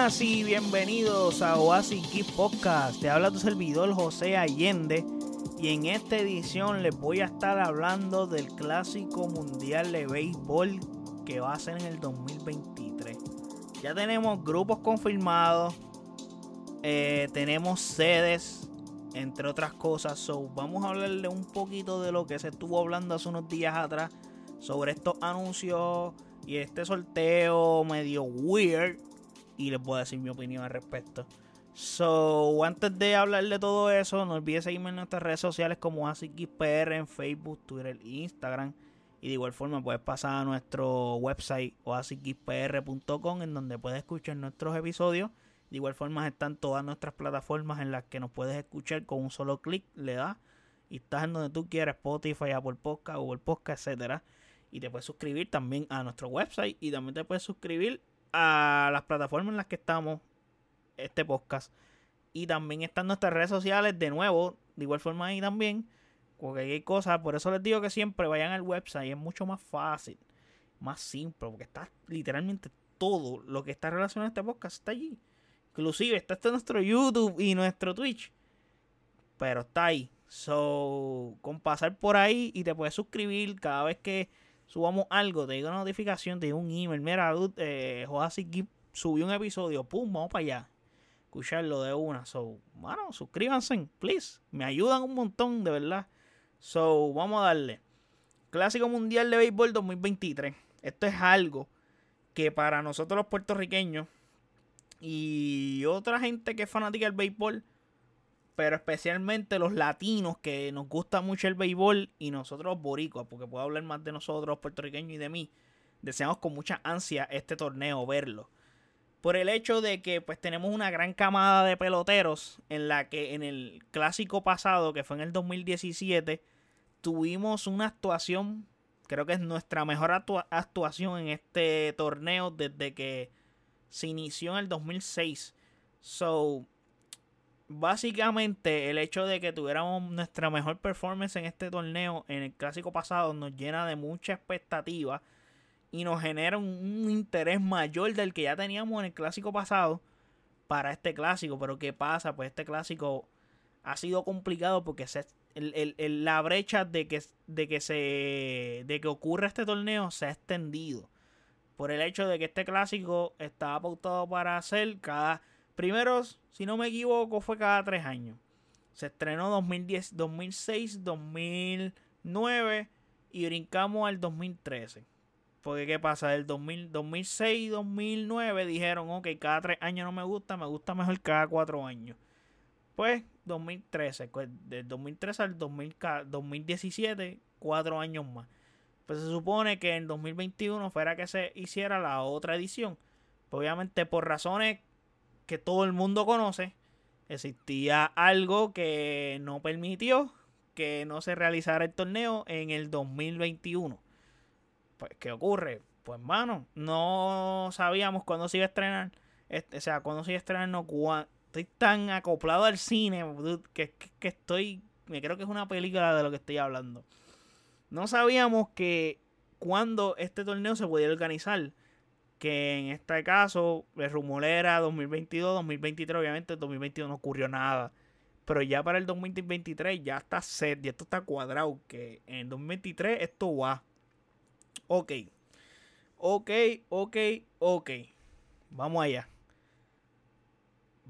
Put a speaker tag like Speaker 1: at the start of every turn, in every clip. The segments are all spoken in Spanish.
Speaker 1: Y bienvenidos a Oasis Geek Podcast. Te habla tu servidor José Allende y en esta edición les voy a estar hablando del Clásico Mundial de Béisbol que va a ser en el 2023. Ya tenemos grupos confirmados, eh, tenemos sedes, entre otras cosas. So, vamos a hablarle un poquito de lo que se estuvo hablando hace unos días atrás sobre estos anuncios y este sorteo medio weird. Y les voy a decir mi opinión al respecto. So, antes de hablar de todo eso, no olvides seguirme en nuestras redes sociales como AsiXPR en Facebook, Twitter e Instagram. Y de igual forma puedes pasar a nuestro website oasisxpr.com en donde puedes escuchar nuestros episodios. De igual forma están todas nuestras plataformas en las que nos puedes escuchar con un solo clic, le das y estás en donde tú quieras, Spotify, Apple Podcast, Google Podcast, etcétera. Y te puedes suscribir también a nuestro website y también te puedes suscribir a las plataformas en las que estamos este podcast. Y también están nuestras redes sociales de nuevo, de igual forma ahí también. Porque hay cosas, por eso les digo que siempre vayan al website, es mucho más fácil, más simple, porque está literalmente todo lo que está relacionado a este podcast está allí. Inclusive está en nuestro YouTube y nuestro Twitch. Pero está ahí. So, con pasar por ahí y te puedes suscribir cada vez que subamos algo, te digo una notificación, te digo un email. Mira, eh, subió un episodio, pum, vamos para allá. Escucharlo de una. So, bueno, suscríbanse, please. Me ayudan un montón, de verdad. So, vamos a darle. Clásico Mundial de Béisbol 2023. Esto es algo que para nosotros los puertorriqueños y otra gente que es fanática del béisbol, pero especialmente los latinos que nos gusta mucho el béisbol y nosotros boricuas, porque puedo hablar más de nosotros puertorriqueños y de mí, deseamos con mucha ansia este torneo verlo. Por el hecho de que pues tenemos una gran camada de peloteros en la que en el clásico pasado, que fue en el 2017, tuvimos una actuación, creo que es nuestra mejor actuación en este torneo desde que se inició en el 2006. So, básicamente el hecho de que tuviéramos nuestra mejor performance en este torneo en el clásico pasado nos llena de mucha expectativa y nos genera un, interés mayor del que ya teníamos en el clásico pasado para este clásico. Pero ¿qué pasa? Pues este clásico ha sido complicado porque se, la brecha de que, de que se de que ocurra este torneo se ha extendido por el hecho de que este clásico estaba pautado para hacer cada primero si no me equivoco fue cada tres años se estrenó 2010 2006 2009 y brincamos al 2013 porque qué pasa del 2000, 2006 2009 dijeron ok cada tres años no me gusta me gusta mejor cada cuatro años pues 2013, pues, del 2013 al 2017, cuatro años más. Pues se supone que en 2021 fuera que se hiciera la otra edición. Pues obviamente por razones que todo el mundo conoce, existía algo que no permitió que no se realizara el torneo en el 2021. Pues, ¿qué ocurre? Pues, mano, no sabíamos cuándo se iba a estrenar. Este, o sea, cuándo se iba a estrenar, no, estoy tan acoplado al cine que, estoy. Me creo que es una película de lo que estoy hablando. No sabíamos que cuando este torneo se podía organizar. Que en este caso, el rumor era 2022, 2023. Obviamente, en 2022 no ocurrió nada. Pero ya para el 2023 ya está set, ya esto está cuadrado. Que en 2023 esto va. Ok. Ok, ok, ok. Vamos allá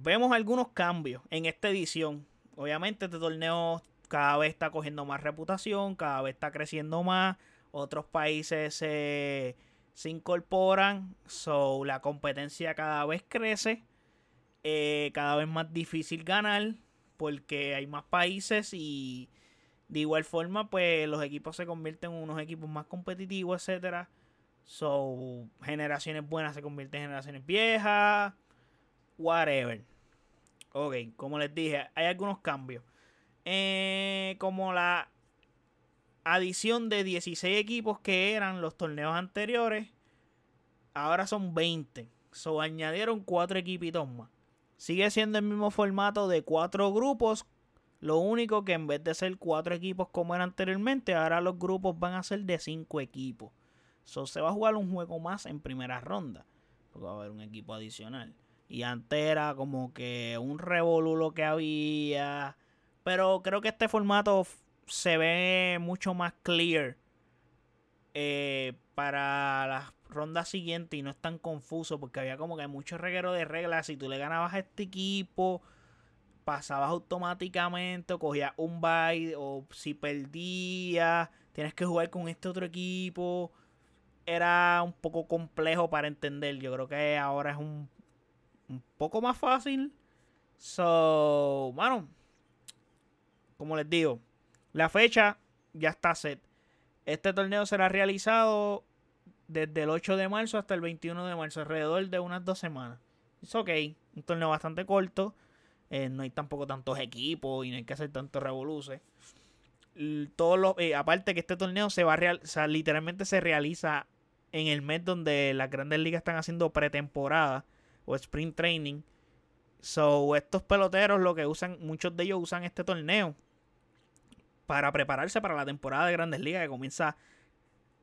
Speaker 1: vemos algunos cambios en esta edición. Obviamente este torneo cada vez está cogiendo más reputación, cada vez está creciendo más, otros países se, incorporan, so la competencia cada vez crece, eh, cada vez más difícil ganar porque hay más países y de igual forma pues los equipos se convierten en unos equipos más competitivos, etcétera. So, generaciones buenas se convierten en generaciones viejas, whatever. Ok, como les dije, hay algunos cambios. Eh, como la adición de 16 equipos que eran los torneos anteriores, ahora son 20. So añadieron 4 equipitos más. Sigue siendo el mismo formato de 4 grupos. Lo único que en vez de ser 4 equipos como era anteriormente, ahora los grupos van a ser de 5 equipos. So se va a jugar un juego más en primera ronda. Porque va a haber un equipo adicional. Y antes era como que un revolú que había. Pero creo que este formato se ve mucho más clear eh, para las rondas siguientes y no es tan confuso porque había como que mucho reguero de reglas. Si tú le ganabas a este equipo, pasabas automáticamente cogías un bye o si perdías, tienes que jugar con este otro equipo. Era un poco complejo para entender. Yo creo que ahora es un, un poco más fácil. So, bueno, como les digo, la fecha ya está set. Este torneo será realizado desde el 8 de marzo hasta el 21 de marzo, alrededor de unas dos semanas. Es ok, un torneo bastante corto. Eh, no hay tampoco tantos equipos y no hay que hacer tantos revoluces. Todos los, eh, aparte que este torneo se va a real, literalmente se realiza en el mes donde las grandes ligas están haciendo pretemporada o sprint training. So, estos peloteros lo que usan, muchos de ellos usan este torneo para prepararse para la temporada de Grandes Ligas que comienza,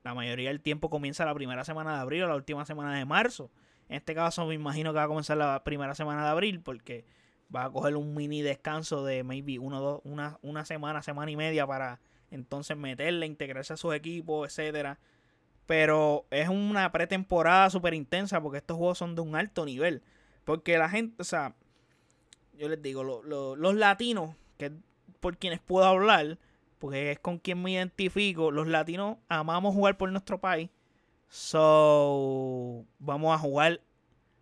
Speaker 1: la mayoría del tiempo comienza la primera semana de abril o la última semana de marzo. En este caso me imagino que va a comenzar la primera semana de abril porque va a coger un mini descanso de maybe uno, dos, una, una semana, semana y media para entonces meterle, integrarse a sus equipos, etcétera. Pero es una pretemporada súper intensa porque estos juegos son de un alto nivel. Porque la gente, o sea, yo les digo, los latinos, que por quienes puedo hablar, porque es con quien me identifico. Los latinos amamos jugar por nuestro país. So, vamos a jugar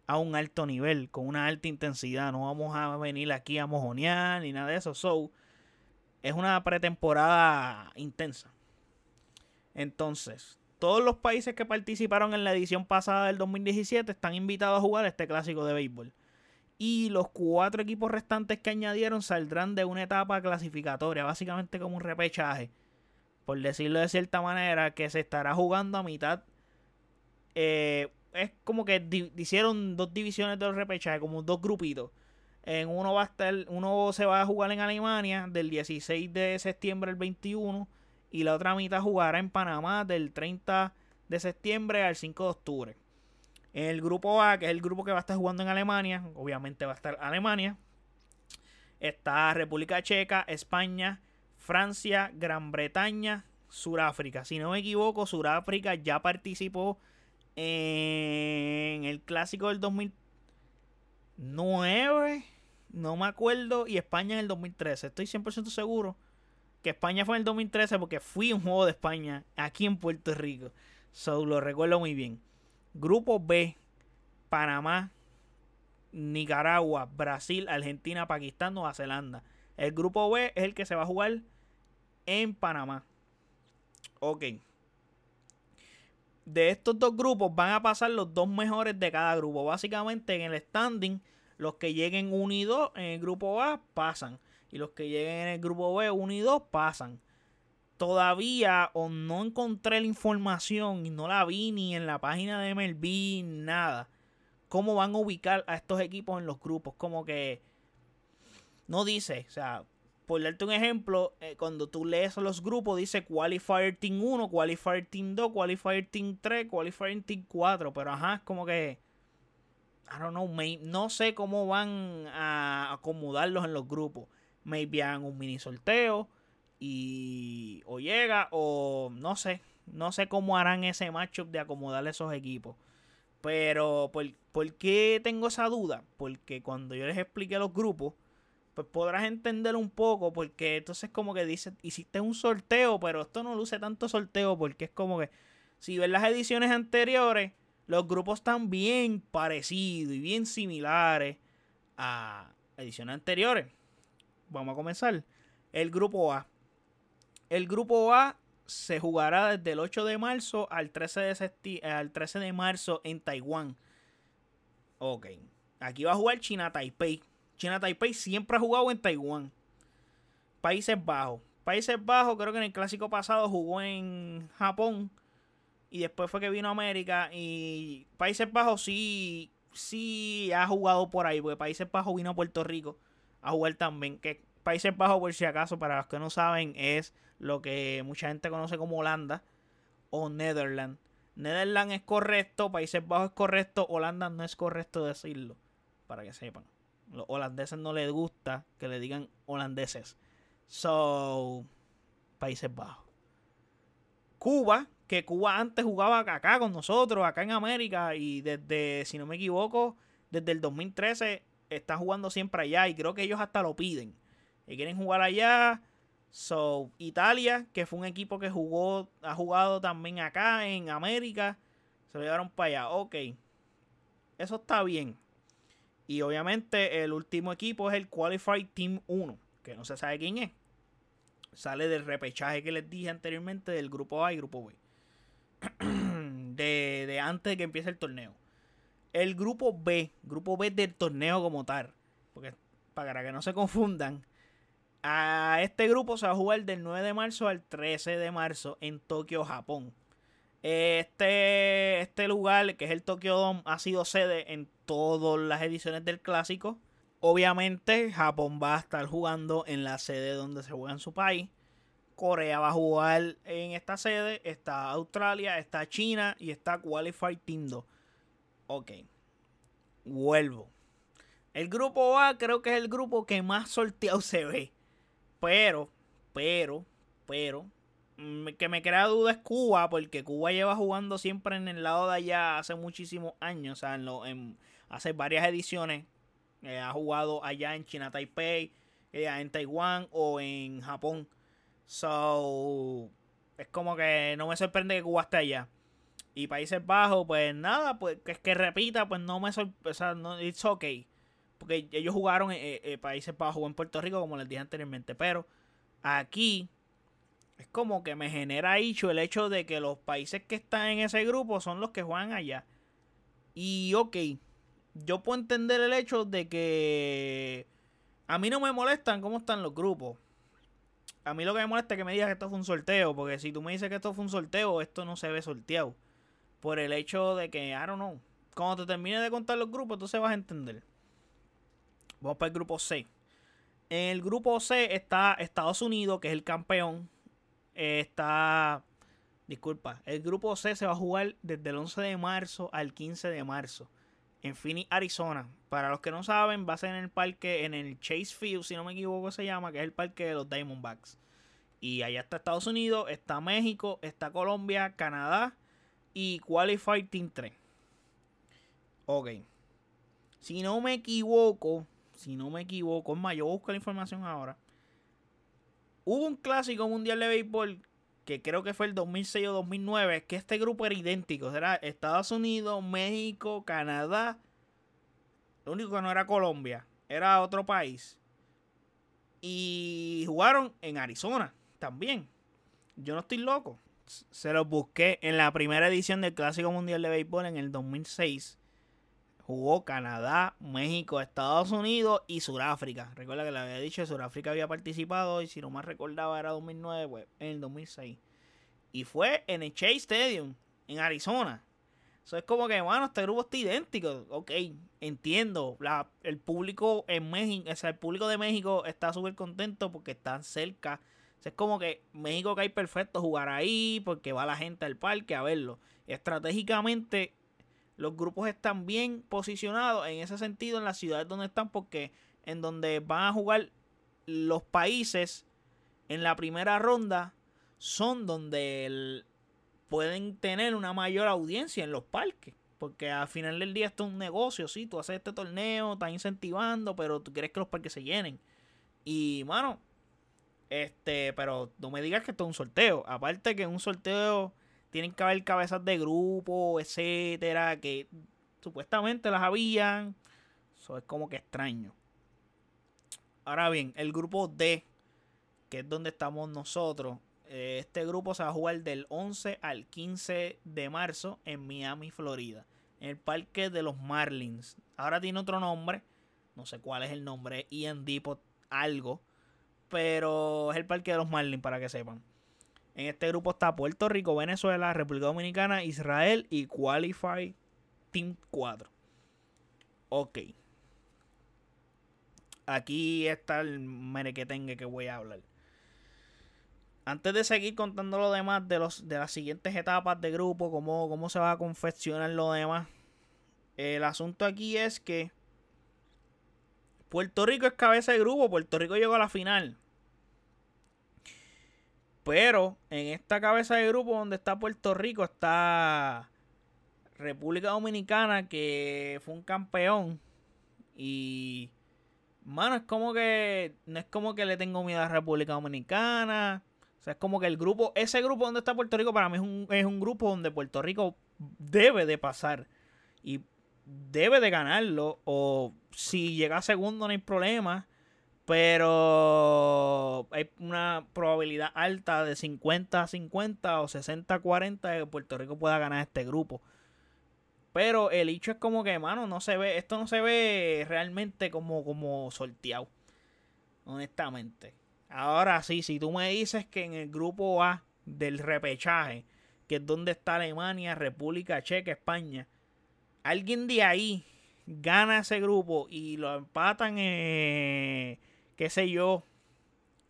Speaker 1: a un alto nivel, con una alta intensidad. No vamos a venir aquí a mojonear ni nada de eso. So, es una pretemporada intensa. Entonces, todos los países que participaron en la edición pasada del 2017 están invitados a jugar este clásico de béisbol y los cuatro equipos restantes que añadieron saldrán de una etapa clasificatoria, básicamente como un repechaje, por decirlo de cierta manera, que se estará jugando a mitad. Eh, es como que hicieron dos divisiones de los repechajes, como dos grupitos. En uno va a estar, uno se va a jugar en Alemania del 16 de septiembre al 21 y la otra mitad jugará en Panamá del 30 de septiembre al 5 de octubre. En el grupo A, que es el grupo que va a estar jugando en Alemania, obviamente va a estar Alemania. Está República Checa, España, Francia, Gran Bretaña, Suráfrica. Si no me equivoco, Suráfrica ya participó en el clásico del 2009, no me acuerdo, y España en el 2013. Estoy 100% seguro que España fue en el 2013 porque fui un juego de España aquí en Puerto Rico. So, lo recuerdo muy bien. Grupo B, Panamá, Nicaragua, Brasil, Argentina, Pakistán, Nueva Zelanda. El grupo B es el que se va a jugar en Panamá. Ok. De estos dos grupos van a pasar los dos mejores de cada grupo. Básicamente en el standing, los que lleguen 1 y 2 en el grupo A pasan. Y los que lleguen en el grupo B 1 y 2 pasan todavía o no encontré la información y no la vi ni en la página de MLB, nada. ¿Cómo van a ubicar a estos equipos en los grupos? Como que no dice, o sea, por darte un ejemplo, eh, cuando tú lees los grupos dice Qualifier Team 1, Qualifier Team 2, Qualifier Team 3, Qualifier Team 4, pero ajá, es como que I don't know, no sé cómo van a acomodarlos en los grupos. Maybe hagan un mini sorteo y o llega o no sé, no sé cómo harán ese matchup de acomodar esos equipos. Pero ¿por, qué tengo esa duda? Porque cuando yo les expliqué los grupos, pues podrás entender un poco porque entonces como que dice, hiciste un sorteo, pero esto no luce tanto sorteo porque es como que si ves las ediciones anteriores, los grupos están bien parecidos y bien similares a ediciones anteriores. Vamos a comenzar. El grupo A. El grupo A se jugará desde el 8 de marzo al 13 de, al 13 de marzo en Taiwán. Ok. Aquí va a jugar China Taipei. China Taipei siempre ha jugado en Taiwán. Países Bajos. Países Bajos, creo que en el clásico pasado jugó en Japón. Y después fue que vino a América. Y Países Bajos sí, sí ha jugado por ahí. Porque Países Bajos vino a Puerto Rico a jugar también. Que Países Bajos, por si acaso, para los que no saben, es lo que mucha gente conoce como Holanda o Netherlands. Netherlands es correcto, Países Bajos es correcto, Holanda no es correcto decirlo. para que sepan. Los holandeses no les gusta que le digan holandeses. So, Países Bajos. Cuba, que Cuba antes jugaba acá con nosotros, acá en América, y desde, si no me equivoco, desde el 2013 está jugando siempre allá, y creo que ellos hasta lo piden. Y quieren jugar allá. So, Italia, que fue un equipo que jugó, ha jugado también acá en América, se lo llevaron para allá. Ok, eso está bien. Y obviamente el último equipo es el Qualified Team 1, que no se sabe quién es. Sale del repechaje que les dije anteriormente del grupo A y grupo B. de, de antes de que empiece el torneo. El grupo B, grupo B del torneo como tal. Porque para que no se confundan, a este grupo se va a jugar del 9 de marzo al 13 de marzo en Tokio, Japón. Este, este lugar, que es el Tokyo Dome, ha sido sede en todas las ediciones del clásico. Obviamente, Japón va a estar jugando en la sede donde se juega en su país. Corea va a jugar en esta sede. Está Australia, está China y está Qualified 2. Ok. Vuelvo. El grupo A creo que es el grupo que más sorteado se ve. Pero, pero, pero, que me crea duda es Cuba, porque Cuba lleva jugando siempre en el lado de allá hace muchísimos años, o sea, en hace varias ediciones. Eh, ha jugado allá en China, Taipei, eh, en Taiwán o en Japón. So, es como que no me sorprende que Cuba esté allá. Y Países Bajos, pues nada, pues que es que repita, pues no me sorprende, o sea, no, it's okay. Porque ellos jugaron, eh, Países Bajos jugó en Puerto Rico, como les dije anteriormente, pero aquí es como que me genera hecho el hecho de que los países que están en ese grupo son los que juegan allá. Y ok, yo puedo entender el hecho de que a mí no me molestan cómo están los grupos. A mí lo que me molesta es que me digas que esto fue un sorteo, porque si tú me dices que esto fue un sorteo, esto no se ve sorteado. Por el hecho de que, I don't know, cuando te termine de contar los grupos, tú se vas a entender. Vamos para el grupo C. En el grupo C está Estados Unidos, que es el campeón está. Disculpa, el grupo C se va a jugar desde el 11 de marzo al 15 de marzo en Phoenix, Arizona. Para los que no saben, va a ser en el parque, en el Chase Field, si no me equivoco se llama, que es el parque de los Diamondbacks. Y allá está Estados Unidos, está México, está Colombia, Canadá y Qualified Team 3. Ok. Si no me equivoco, si no me equivoco, es más, yo busco la información ahora. Hubo un clásico mundial de béisbol que creo que fue el 2006 o 2009, que este grupo era idéntico. Era Estados Unidos, México, Canadá. Lo único que no era Colombia, era otro país. Y jugaron en Arizona también. Yo no estoy loco. Se los busqué en la primera edición del Clásico Mundial de Béisbol en el 2006 jugó Canadá, México, Estados Unidos y Sudáfrica. Recuerda que le había dicho que Sudáfrica había participado y si no más recordaba era 2009, pues, en el 2006. Y fue en el Chase Stadium, en Arizona. Eso es como que, bueno, este grupo está idéntico. Ok, entiendo. el público en México, o el público de México está súper contento porque están cerca. es como que México cae perfecto jugar ahí porque va la gente al parque a verlo. Estratégicamente los grupos están bien posicionados en ese sentido en las ciudades donde están porque en donde van a jugar los países en la primera ronda son donde pueden tener una mayor audiencia en los parques. Porque al final del día esto es un negocio, sí, tú haces este torneo, estás incentivando, pero tú quieres que los parques se llenen. Y, mano, este, pero no me digas que esto es un sorteo. Aparte que un sorteo tienen que haber cabezas de grupo, etcétera, que supuestamente las habían. Eso es como que extraño. Ahora bien, el grupo D, que es donde estamos nosotros, eh, este grupo se va a jugar del 11 al 15 de marzo en Miami, Florida, en el parque de los Marlins. Ahora tiene otro nombre, no sé cuál es el nombre, Ian Depot algo, pero es el parque de los Marlins para que sepan. En este grupo está Puerto Rico, Venezuela, República Dominicana, Israel y Qualify Team 4. Ok. Aquí está el merequetengue que voy a hablar. Antes de seguir contando lo demás de, los, de las siguientes etapas de grupo, cómo, cómo se va a confeccionar lo demás, el asunto aquí es que Puerto Rico es cabeza de grupo, Puerto Rico llegó a la final. Pero en esta cabeza de grupo donde está Puerto Rico está República Dominicana, que fue un campeón. Y, mano, es como que, no es como que le tengo miedo a República Dominicana. O sea, es como que el grupo, ese grupo donde está Puerto Rico, para mí es un, es un grupo donde Puerto Rico debe de pasar. Y debe de ganarlo. O si llega segundo no hay problema. Pero hay una probabilidad alta de 50 a 50 o 60 a 40 de que Puerto Rico pueda ganar este grupo. Pero el hecho es como que, mano, no se ve, esto no se ve realmente como, como sorteado. Honestamente. Ahora sí, si tú me dices que en el grupo A del repechaje, que es donde está Alemania, República Checa, España, alguien de ahí gana ese grupo y lo empatan, eh, qué sé yo,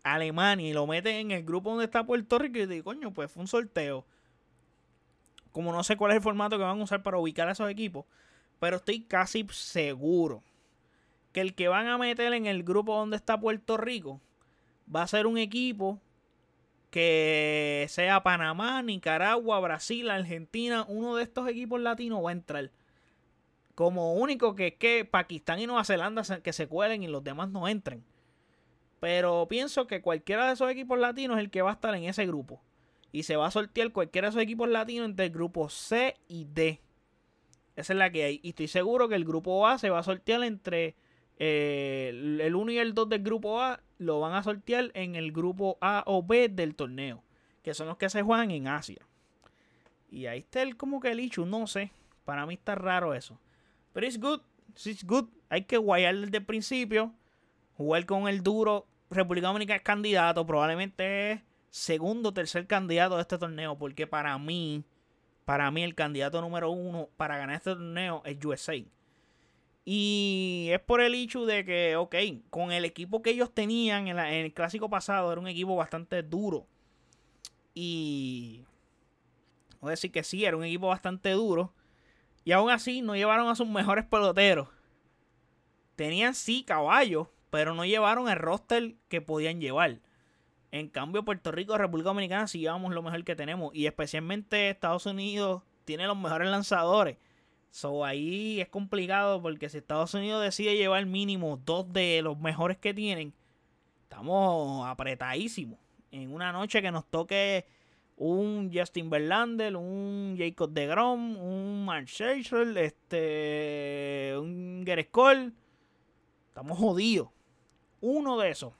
Speaker 1: Alemania y lo meten en el grupo donde está Puerto Rico y digo, coño, pues fue un sorteo como no sé cuál es el formato que van a usar para ubicar a esos equipos, pero estoy casi seguro que el que van a meter en el grupo donde está Puerto Rico va a ser un equipo que sea Panamá, Nicaragua, Brasil, Argentina, uno de estos equipos latinos va a entrar. Como único que es que Pakistán y Nueva Zelanda que se cuelen y los demás no entren. Pero pienso que cualquiera de esos equipos latinos es el que va a estar en ese grupo y se va a sortear cualquiera de esos equipos latinos entre el grupo C y D. Esa es la que hay. Y estoy seguro que el grupo A se va a sortear entre eh, el 1 y el 2 del grupo A. Lo van a sortear en el grupo A o B del torneo. Que son los que se juegan en Asia. Y ahí está el como que el Ichu. No sé. Para mí está raro eso. Pero es good. It's good. Hay que guayar desde el principio. Jugar con el duro. República Dominicana es candidato. Probablemente es segundo o tercer candidato de este torneo, porque para mí, para mí el candidato número uno para ganar este torneo es USA. Y es por el hecho de que, ok, con el equipo que ellos tenían en, el clásico pasado, era un equipo bastante duro. Y... Voy a decir que sí, era un equipo bastante duro. Y aún así no llevaron a sus mejores peloteros. Tenían sí caballos, pero no llevaron el roster que podían llevar. En cambio, Puerto Rico, República Dominicana, sí llevamos lo mejor que tenemos. Y especialmente Estados Unidos tiene los mejores lanzadores. So ahí es complicado porque si Estados Unidos decide llevar mínimo dos de los mejores que tienen, estamos apretadísimos. En una noche que nos toque un Justin Verlander, un Jacob de Grom, un Mark este, un Gerrit estamos jodidos. Uno de esos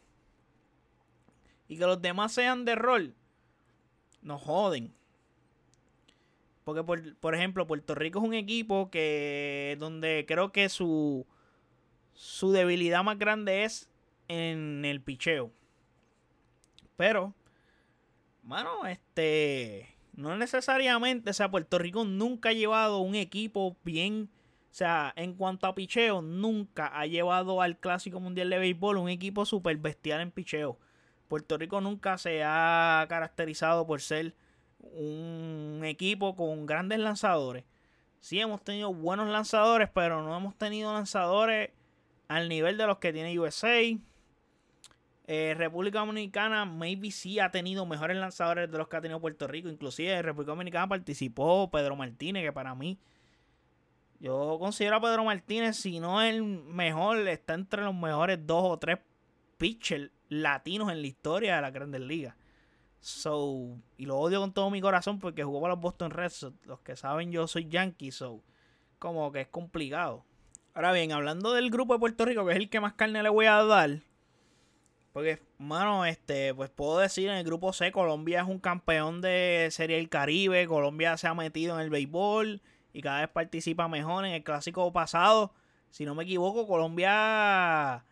Speaker 1: y que los demás sean de rol, nos joden. Porque, por, ejemplo, Puerto Rico es un equipo que donde creo que su, su debilidad más grande es en el picheo. Pero, mano, este, no necesariamente, o sea, Puerto Rico nunca ha llevado un equipo bien, sea, en cuanto a picheo, nunca ha llevado al Clásico Mundial de Béisbol un equipo super bestial en picheo. Puerto Rico nunca se ha caracterizado por ser un equipo con grandes lanzadores. Sí hemos tenido buenos lanzadores, pero no hemos tenido lanzadores al nivel de los que tiene USA. Eh, República Dominicana maybe sí ha tenido mejores lanzadores de los que ha tenido Puerto Rico. Inclusive República Dominicana participó Pedro Martínez, que para mí yo considero a Pedro Martínez, si no el mejor, está entre los mejores dos o tres pitchers latinos en la historia de la Grandes Ligas. So, y lo odio con todo mi corazón porque jugó para los Boston Red Sox. Los que saben, yo soy Yankee, so, como que es complicado. Ahora bien, hablando del grupo de Puerto Rico, que es el que más carne le voy a dar. Porque, mano, este, pues puedo decir en el grupo C, Colombia es un campeón de Serie del Caribe. Colombia se ha metido en el béisbol y cada vez participa mejor. En el clásico pasado, si no me equivoco, Colombia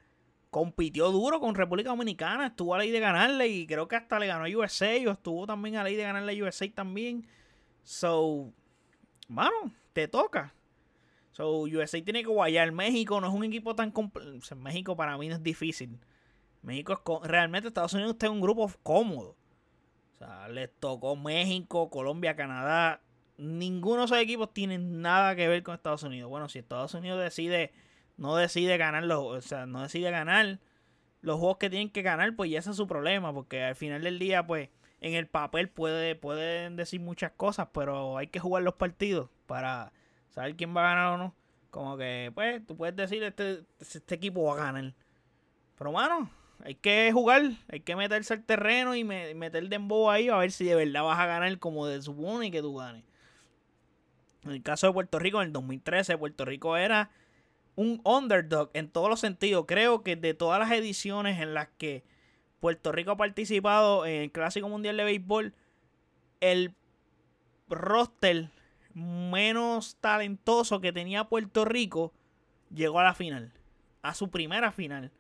Speaker 1: compitió duro con República Dominicana, estuvo a ley de ganarle y creo que hasta le ganó a USA o estuvo también a ley de ganarle a USA también. So, mano, te toca. So, USA tiene que guayar. México no es un equipo tan complejo. México para mí no es difícil. México es realmente Estados Unidos está un grupo cómodo. O sea, les tocó México, Colombia, Canadá. Ninguno de esos equipos tiene nada que ver con Estados Unidos. Bueno, si Estados Unidos decide no decide ganar los, o sea, no decide ganar los juegos que tienen que ganar, pues ya ese es su problema, porque al final del día, pues, en el papel puede, pueden decir muchas cosas, pero hay que jugar los partidos para saber quién va a ganar o no. Como que, pues, tú puedes decir, este, este equipo va a ganar. Pero, mano, hay que jugar, hay que meterse al terreno y meter dembow ahí a ver si de verdad vas a ganar como de supone que tú ganes. En el caso de Puerto Rico, en el 2013, Puerto Rico era un underdog en todos los sentidos. Creo que de todas las ediciones en las que Puerto Rico ha participado en el Clásico Mundial de Béisbol, el roster menos talentoso que tenía Puerto Rico llegó a la final, a su primera final.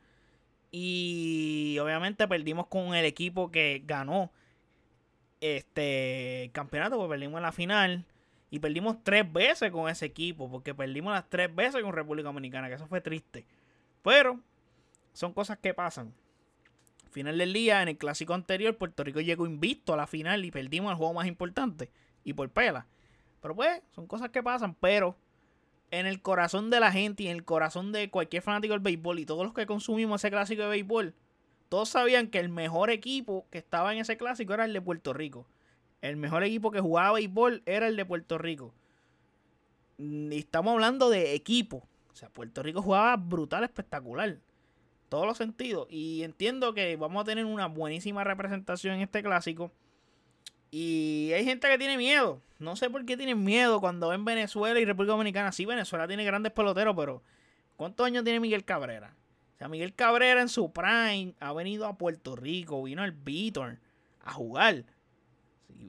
Speaker 1: Y obviamente perdimos con el equipo que ganó este campeonato, pues perdimos en la final. Y perdimos tres veces con ese equipo, porque perdimos las tres veces con República Dominicana, que eso fue triste. Pero son cosas que pasan. Final del día, en el clásico anterior, Puerto Rico llegó invicto a la final y perdimos el juego más importante. Y por pela. Pero pues, son cosas que pasan. Pero en el corazón de la gente y en el corazón de cualquier fanático del béisbol y todos los que consumimos ese clásico de béisbol, todos sabían que el mejor equipo que estaba en ese clásico era el de Puerto Rico. El mejor equipo que jugaba béisbol era el de Puerto Rico. Y estamos hablando de equipo. O sea, Puerto Rico jugaba brutal, espectacular. Todos los sentidos. Y entiendo que vamos a tener una buenísima representación en este clásico. Y hay gente que tiene miedo. No sé por qué tienen miedo cuando ven Venezuela y República Dominicana. Sí, Venezuela tiene grandes peloteros, pero ¿cuántos años tiene Miguel Cabrera? O sea, Miguel Cabrera en su prime ha venido a Puerto Rico, vino al Beaton a jugar.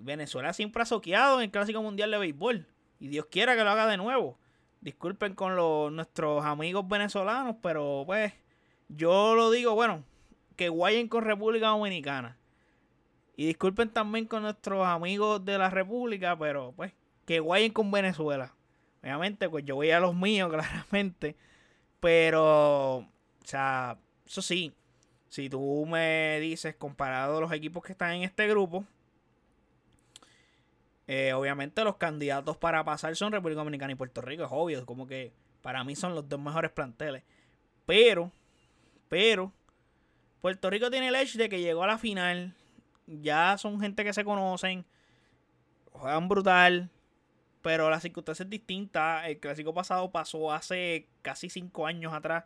Speaker 1: Venezuela siempre ha soqueado en el Clásico Mundial de Béisbol. Y Dios quiera que lo haga de nuevo. Disculpen con los, nuestros amigos venezolanos, pero pues yo lo digo, bueno, que guayen con República Dominicana. Y disculpen también con nuestros amigos de la República, pero pues que guayen con Venezuela. Obviamente, pues yo voy a los míos, claramente. Pero, o sea, eso sí, si tú me dices comparado a los equipos que están en este grupo, eh, obviamente los candidatos para pasar son República Dominicana y Puerto Rico, es obvio, como que para mí son los dos mejores planteles. Pero, pero, Puerto Rico tiene el edge de que llegó a la final, ya son gente que se conocen, juegan brutal, pero la circunstancia es distinta. El clásico pasado pasó hace casi cinco años atrás.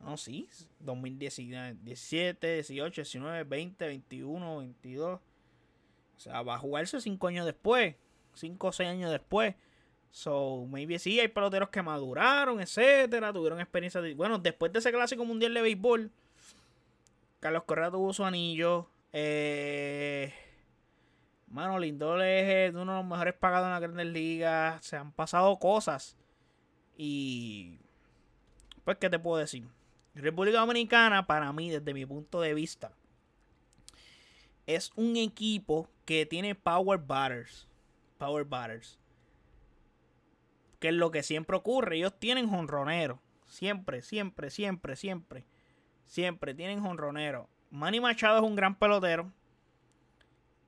Speaker 1: No, sí, 2017, 18, 19, 20, 21, 22. O sea, va a jugarse cinco años después. Cinco o seis años después. So, maybe sí, hay peloteros que maduraron, etcétera, tuvieron experiencia. Bueno, después de ese clásico mundial de béisbol, Carlos Correa tuvo su anillo. Eh, mano, es uno de los mejores pagados en la Grandes Ligas. Se han pasado cosas. Y. Pues, ¿qué te puedo decir? República Dominicana, para mí, desde mi punto de vista, es un equipo que tiene power batters. Power batters. Que es lo que siempre ocurre. Ellos tienen jonronero. Siempre, siempre, siempre, siempre. Siempre tienen jonronero. Manny Machado es un gran pelotero.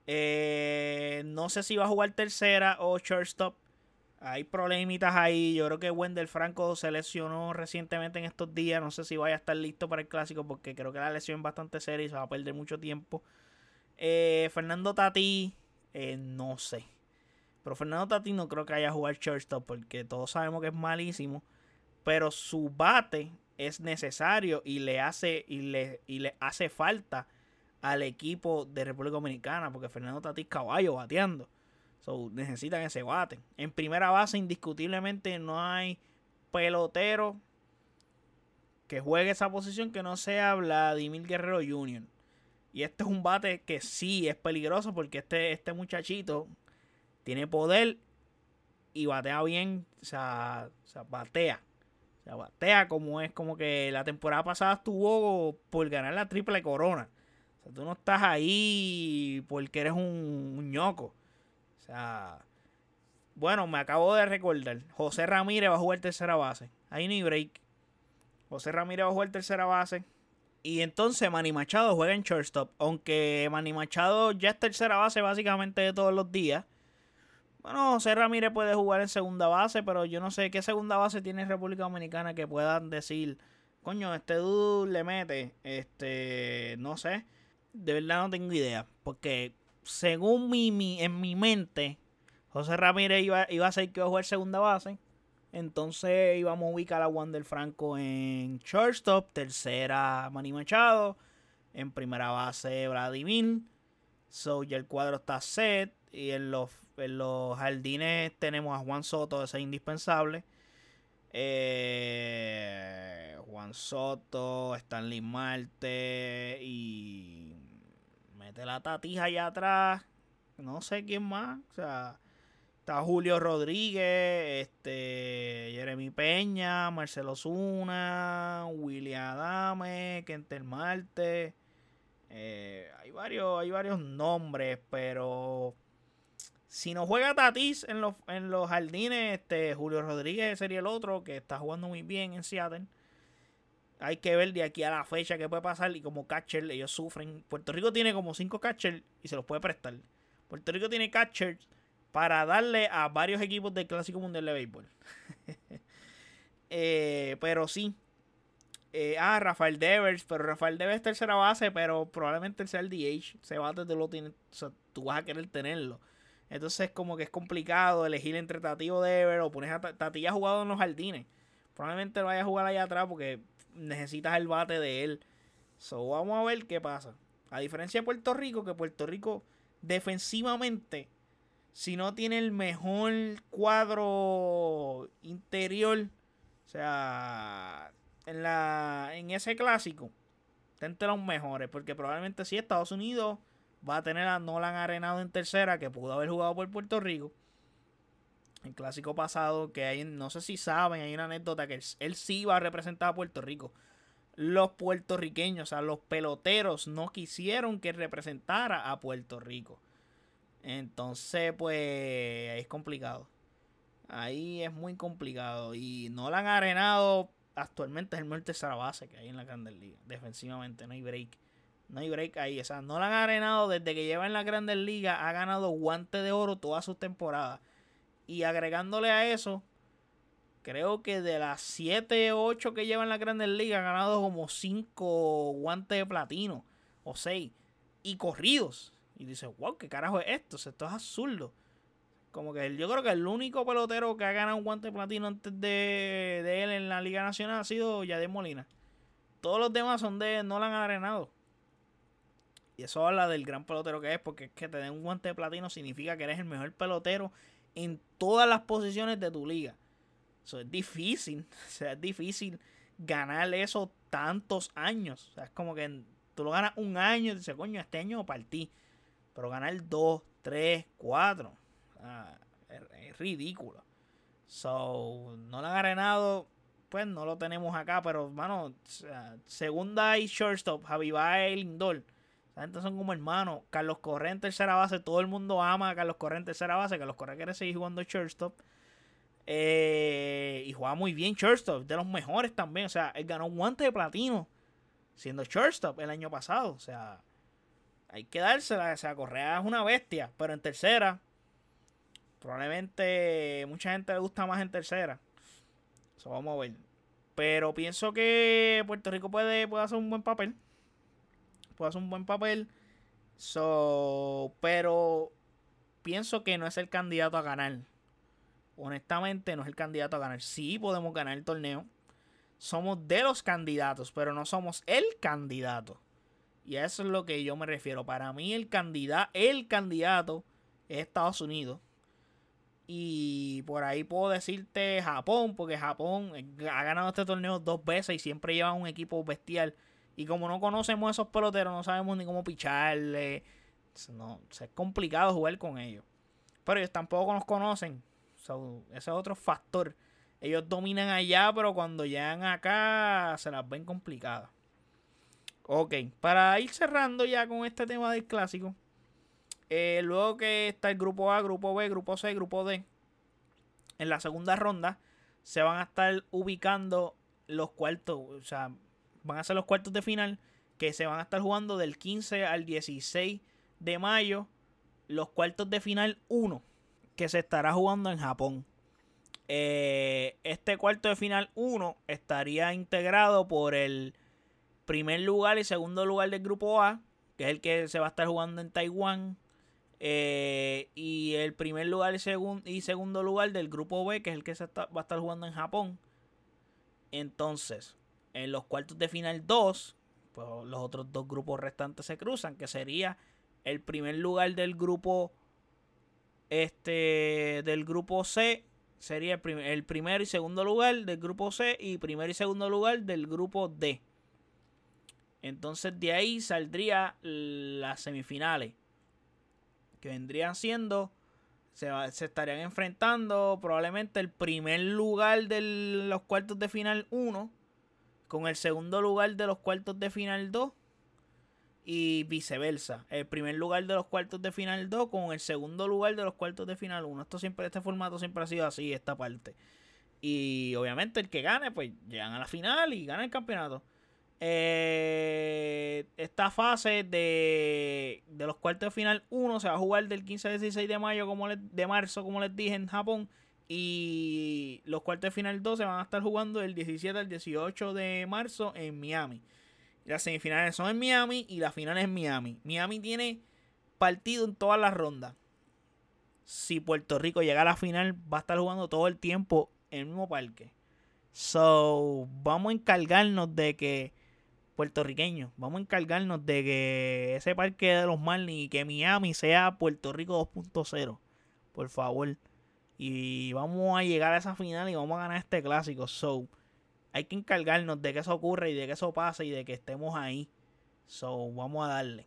Speaker 1: Eh, no sé si va a jugar tercera o shortstop. Hay problemitas ahí. Yo creo que Wendell Franco se lesionó recientemente en estos días. No sé si vaya a estar listo para el clásico porque creo que la lesión es bastante seria y se va a perder mucho tiempo. Eh, Fernando Tati, eh, no sé. Pero Fernando Tati no creo que haya jugado shortstop porque todos sabemos que es malísimo. Pero su bate es necesario y le hace, y le, y le hace falta al equipo de República Dominicana porque Fernando Tati es caballo bateando. So, necesitan ese bate. En primera base, indiscutiblemente, no hay pelotero que juegue esa posición que no sea Vladimir Guerrero Jr. Y este es un bate que sí es peligroso porque este, este muchachito tiene poder y batea bien, o sea, o sea, batea. O sea, batea como es como que la temporada pasada estuvo por ganar la triple corona. O sea, tú no estás ahí porque eres un, un ñoco. O sea, bueno, me acabo de recordar. José Ramírez va a jugar tercera base. Ahí hay break. José Ramírez va a jugar tercera base. Y entonces Manny Machado juega en shortstop. Aunque Manny Machado ya es tercera base básicamente de todos los días. Bueno, José Ramírez puede jugar en segunda base, pero yo no sé qué segunda base tiene República Dominicana que puedan decir, coño, este dude le mete, este, no sé, de verdad no tengo idea, porque según mi, en mi mente, José Ramírez iba, iba a ser que iba a jugar segunda base, entonces íbamos a ubicar a Wander Franco en shortstop, tercera Manny Machado, en primera base Vladimir, so ya el cuadro está set y en los en los jardines tenemos a Juan Soto, ese es indispensable. Eh, Juan Soto, Stanley Marte y mete la tatija allá atrás. No sé quién más. O sea, está Julio Rodríguez, este, Jeremy Peña, Marcelo Zuna, William Adame, Kenter Marte. Eh, hay varios, hay varios nombres, pero si no juega Tatis en los, en los jardines, este, Julio Rodríguez sería el otro que está jugando muy bien en Seattle. Hay que ver de aquí a la fecha qué puede pasar. Y como catcher, ellos sufren. Puerto Rico tiene como cinco catchers y se los puede prestar. Puerto Rico tiene catchers para darle a varios equipos del Clásico Mundial de Béisbol. Eh, pero sí. Eh, ah, Rafael Devers. Pero Rafael Devers es tercera base, pero probablemente sea el DH. Se bate, lo tienes. O sea, tú vas a querer tenerlo. Entonces como que es complicado elegir entre Tati o Dever o pones a Tati ya jugado en los jardines. Probablemente vaya a jugar allá atrás porque necesitas el bate de él. So vamos a ver qué pasa. A diferencia de Puerto Rico, que Puerto Rico defensivamente, si no tiene el mejor cuadro interior, o sea, en, la, en ese clásico, entre los mejores, porque probablemente si Estados Unidos va a tener a Nolan Arenado en tercera, que pudo haber jugado por Puerto Rico. El clásico pasado, que hay, no sé si saben, hay una anécdota que él, sí iba a representar a Puerto Rico. Los puertorriqueños, o sea, los peloteros no quisieron que representara a Puerto Rico. Entonces, pues, es complicado. Ahí es muy complicado. Y Nolan Arenado actualmente es el mejor tercera base que hay en la Grandes Liga. Defensivamente, no hay break. No hay break ahí. O no la han arenado desde que lleva en la Grandes Ligas. Ha ganado guante de oro todas sus temporadas. Y agregándole a eso, creo que de las 7 o 8 que lleva en la Grandes Ligas, ha ganado como 5 guantes de platino. O 6. Y corridos. Y dice, wow, ¿qué carajo es esto? esto es absurdo. Como que yo creo que el único pelotero que ha ganado un guante platino antes de, de él en la Liga Nacional ha sido Yadier Molina. Todos los demás son de no la han arenado. Y eso habla del gran pelotero que es, porque es que tener un guante de platino significa que eres el mejor pelotero en todas las posiciones de tu liga. Eso es difícil. O sea, es difícil ganar eso tantos años. O sea, es como que tú lo ganas un año y dices, coño, este año partí. Pero ganar dos, tres, cuatro. es, ridículo. So, no lo han ganado. Pues no lo tenemos acá. Pero, hermano, segunda y shortstop, Javi Baez Lindor gente son como hermanos. Carlos Correa en tercera base. Todo el mundo ama a Carlos Correa en tercera base. Carlos Correa quiere seguir jugando shortstop. Eh, y juega muy bien shortstop. De los mejores también. O sea, él ganó un guante de platino siendo shortstop el año pasado. O sea, hay que dársela. O sea, Correa es una bestia. Pero en tercera, probablemente mucha gente le gusta más en tercera. Eso vamos a ver. Pero pienso que Puerto Rico puede, puede hacer un buen papel puede hacer un buen papel. So, pero pienso que no es el candidato a ganar. Honestamente, no es el candidato a ganar. Sí podemos ganar el torneo. Somos de los candidatos, pero no somos el candidato. Y a eso es lo que yo me refiero. Para mí, el candidato, el candidato es Estados Unidos. Y por ahí puedo decirte Japón, porque Japón ha ganado este torneo dos veces y siempre lleva un equipo bestial. Y como no conocemos a esos peloteros, no sabemos ni cómo picharle. No, es complicado jugar con ellos. Pero ellos tampoco nos conocen. ese es otro factor. Ellos dominan allá, pero cuando llegan acá se las ven complicadas. Ok, para ir cerrando ya con este tema del clásico. Eh, luego que está el grupo A, grupo B, grupo C, grupo D. En la segunda ronda se van a estar ubicando los cuartos. O sea, van a ser los cuartos de final que se van a estar jugando del 15 al 16 de mayo. Los cuartos de final 1. que se estará jugando en Japón. Eh, este cuarto de final 1 estaría integrado por el primer lugar y segundo lugar del grupo A, que es el que se va a estar jugando en Taiwán. Eh, y el primer lugar y, y, segundo lugar del grupo B, que es el que se va a estar jugando en Japón. Entonces, en los cuartos de final 2, pues los otros dos grupos restantes se cruzan, que sería el primer lugar del grupo este del grupo C sería el, primer, el y segundo lugar del grupo C y primero y segundo lugar del grupo D. Entonces de ahí saldría las semifinales. Que vendrían siendo. Se, se, estarían enfrentando probablemente el primer lugar de los cuartos de final 1. Con el segundo lugar de los cuartos de final 2 y viceversa. El primer lugar de los cuartos de final 2 con el segundo lugar de los cuartos de final 1. Esto siempre, este formato siempre ha sido así, esta parte. Y obviamente el que gane, pues llegan a la final y gana el campeonato. Eh, esta fase de, de, los cuartos de final 1 se va a jugar del 15 al 16 de mayo, como de marzo, como les dije, en Japón. Y los cuartos de final 2 se van a estar jugando del 17 al 18 de marzo en Miami. Las semifinales son en Miami y la final es en Miami. Miami tiene partido en todas las rondas. Si Puerto Rico llega a la final, va a estar jugando todo el tiempo en el mismo parque. So, vamos a encargarnos de que puertorriqueños, vamos a encargarnos de que ese parque de los Marlins y que Miami sea Puerto Rico 2.0. Por favor. Y vamos a llegar a esa final y vamos a ganar este clásico. So, hay que encargarnos de que eso ocurra y de que eso pase y de que estemos ahí. So, vamos a darle.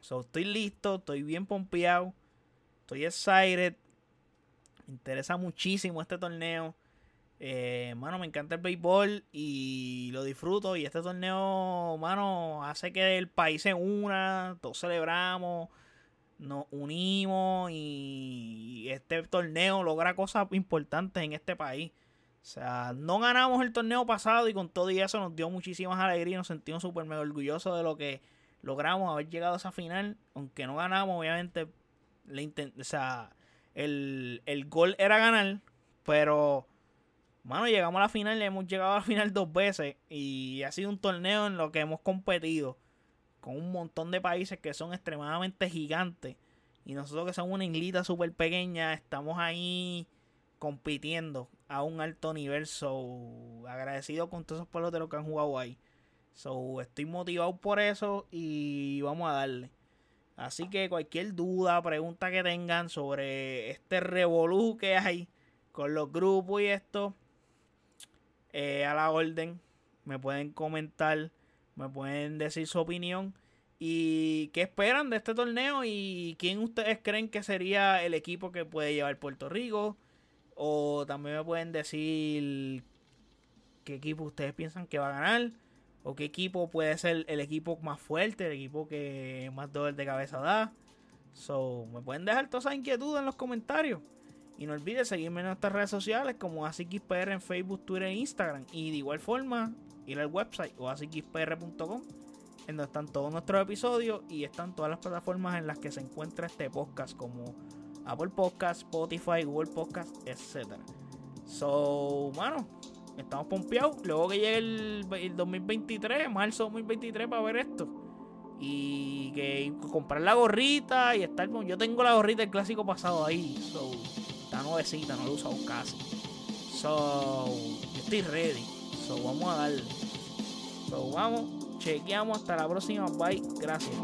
Speaker 1: So, estoy listo, estoy bien pompeado, estoy excited. Me interesa muchísimo este torneo. Eh, mano, me encanta el béisbol y lo disfruto. Y este torneo, mano, hace que el país se una, todos celebramos, nos unimos y este torneo logra cosas importantes en este país. O sea, no ganamos el torneo pasado y con todo y eso nos dio muchísimas alegrías. Nos sentimos súper mega orgullosos de lo que logramos haber llegado a esa final. Aunque no ganamos, obviamente, o sea, el, el gol era ganar. Pero, mano, llegamos a la final hemos llegado a la final dos veces. Y ha sido un torneo en lo que hemos competido con un montón de países que son extremadamente gigantes. Y nosotros que somos una islita súper pequeña, estamos ahí compitiendo a un alto nivel. So, agradecido con todos esos peloteros que han jugado ahí. So, estoy motivado por eso y vamos a darle. Así que cualquier duda, pregunta que tengan sobre este revolú que hay con los grupos y esto, eh, a la orden, me pueden comentar, me pueden decir su opinión y qué esperan de este torneo y quién ustedes creen que sería el equipo que puede llevar Puerto Rico o también me pueden decir qué equipo ustedes piensan que va a ganar. O qué equipo puede ser el equipo más fuerte, el equipo que más dolor de cabeza da. So, me pueden dejar todas esas inquietudes en los comentarios. Y no olvides seguirme en nuestras redes sociales como AsiXPR en Facebook, Twitter e Instagram. Y de igual forma, ir al website o asixpr.com en donde están todos nuestros episodios y están todas las plataformas en las que se encuentra este podcast como Apple Podcast, Spotify, Google Podcast, etc. So, mano, estamos pompeados. Luego que llegue el, 2023, marzo 2023, para ver esto. Y que comprar la gorrita y estar. Yo tengo la gorrita del clásico pasado ahí. So, nuevecita, no la he usado casi. So, yo estoy ready. So, vamos a darle. So, vamos, chequeamos. Hasta la próxima. Bye. Gracias.